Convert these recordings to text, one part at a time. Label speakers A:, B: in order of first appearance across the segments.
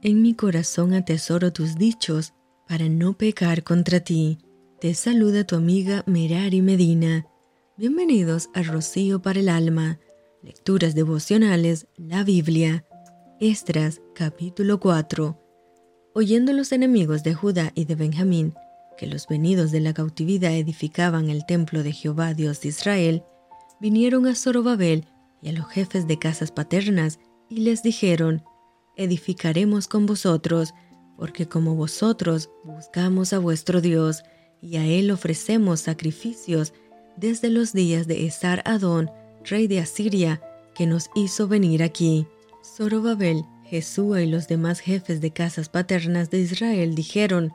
A: En mi corazón atesoro tus dichos para no pecar contra ti. Te saluda tu amiga Merari Medina. Bienvenidos a Rocío para el Alma. Lecturas devocionales, la Biblia. Estras, capítulo 4. Oyendo los enemigos de Judá y de Benjamín que los venidos de la cautividad edificaban el templo de Jehová Dios de Israel, vinieron a Zorobabel y a los jefes de casas paternas y les dijeron, edificaremos con vosotros, porque como vosotros buscamos a vuestro Dios, y a él ofrecemos sacrificios desde los días de Esar Adón, rey de Asiria, que nos hizo venir aquí. Zorobabel, Jesúa y los demás jefes de casas paternas de Israel dijeron,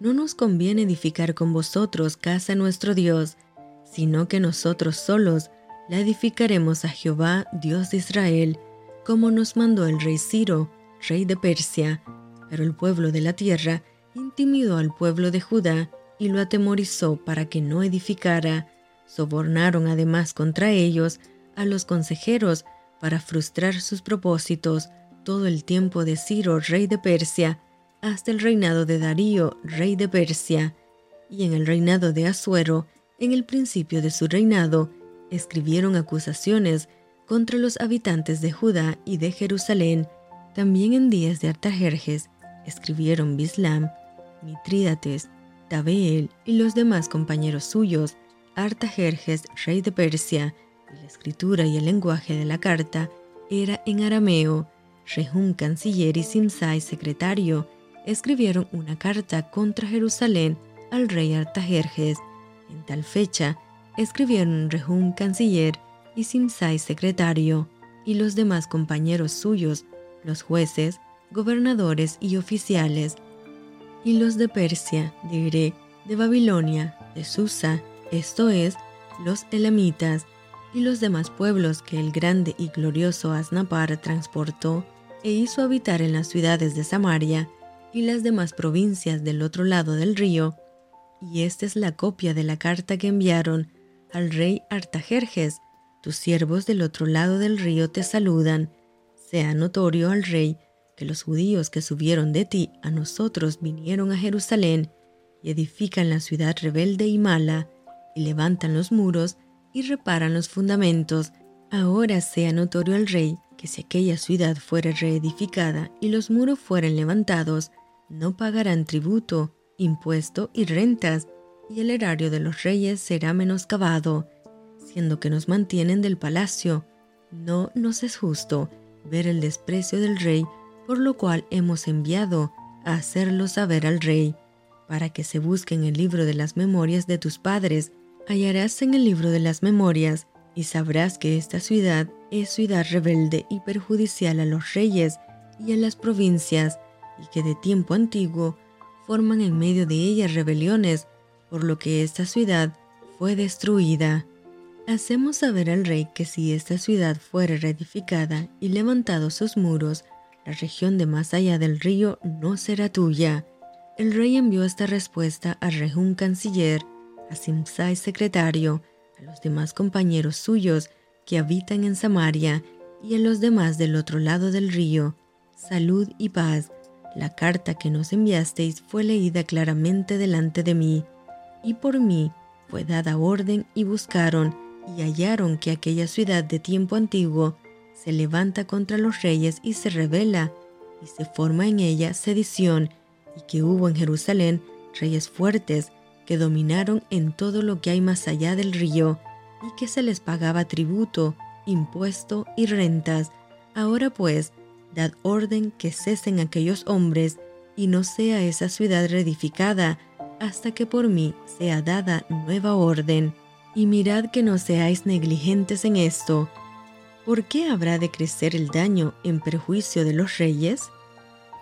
A: No nos conviene edificar con vosotros casa nuestro Dios, sino que nosotros solos la edificaremos a Jehová, Dios de Israel, como nos mandó el rey Ciro, rey de Persia. Pero el pueblo de la tierra intimidó al pueblo de Judá y lo atemorizó para que no edificara. Sobornaron además contra ellos a los consejeros para frustrar sus propósitos todo el tiempo de Ciro, rey de Persia, hasta el reinado de Darío, rey de Persia. Y en el reinado de Asuero, en el principio de su reinado, escribieron acusaciones contra los habitantes de Judá y de Jerusalén. También en días de Artajerjes escribieron Bislam, Mitrídates, Tabeel y los demás compañeros suyos, Artajerjes, rey de Persia, y la escritura y el lenguaje de la carta era en arameo. Rehum, canciller, y Simsai, secretario, escribieron una carta contra Jerusalén al rey Artajerjes. En tal fecha, escribieron Rehum, canciller, y Simsai secretario, y los demás compañeros suyos, los jueces, gobernadores y oficiales, y los de Persia, de Irek, de Babilonia, de Susa, esto es, los elamitas, y los demás pueblos que el grande y glorioso Asnapar transportó e hizo habitar en las ciudades de Samaria y las demás provincias del otro lado del río, y esta es la copia de la carta que enviaron al rey Artajerjes, tus siervos del otro lado del río te saludan. Sea notorio al rey que los judíos que subieron de ti a nosotros vinieron a Jerusalén y edifican la ciudad rebelde y mala, y levantan los muros y reparan los fundamentos. Ahora sea notorio al rey que si aquella ciudad fuera reedificada y los muros fueren levantados, no pagarán tributo, impuesto y rentas, y el erario de los reyes será menoscabado siendo que nos mantienen del palacio. No nos es justo ver el desprecio del rey, por lo cual hemos enviado a hacerlo saber al rey, para que se busque en el libro de las memorias de tus padres. Hallarás en el libro de las memorias, y sabrás que esta ciudad es ciudad rebelde y perjudicial a los reyes y a las provincias, y que de tiempo antiguo forman en medio de ella rebeliones, por lo que esta ciudad fue destruida. Hacemos saber al rey que si esta ciudad fuere reedificada y levantados sus muros, la región de más allá del río no será tuya. El rey envió esta respuesta a Rehum canciller, a Simsai secretario, a los demás compañeros suyos que habitan en Samaria y a los demás del otro lado del río. Salud y paz. La carta que nos enviasteis fue leída claramente delante de mí, y por mí fue dada orden y buscaron y hallaron que aquella ciudad de tiempo antiguo se levanta contra los reyes y se revela, y se forma en ella sedición, y que hubo en Jerusalén reyes fuertes que dominaron en todo lo que hay más allá del río, y que se les pagaba tributo, impuesto y rentas. Ahora pues, dad orden que cesen aquellos hombres, y no sea esa ciudad reedificada, hasta que por mí sea dada nueva orden y mirad que no seáis negligentes en esto. ¿Por qué habrá de crecer el daño en perjuicio de los reyes?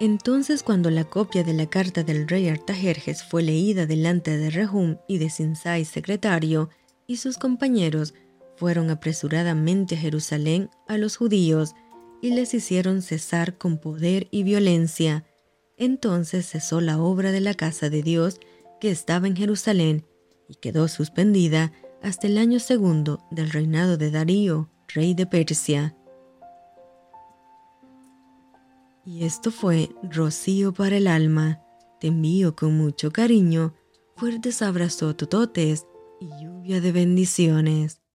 A: Entonces cuando la copia de la carta del rey Artajerjes fue leída delante de Rehum y de Sinsai secretario, y sus compañeros fueron apresuradamente a Jerusalén a los judíos y les hicieron cesar con poder y violencia. Entonces cesó la obra de la casa de Dios que estaba en Jerusalén y quedó suspendida hasta el año segundo del reinado de Darío, rey de Persia. Y esto fue Rocío para el alma. Te envío con mucho cariño, fuertes abrazos tototes y lluvia de bendiciones.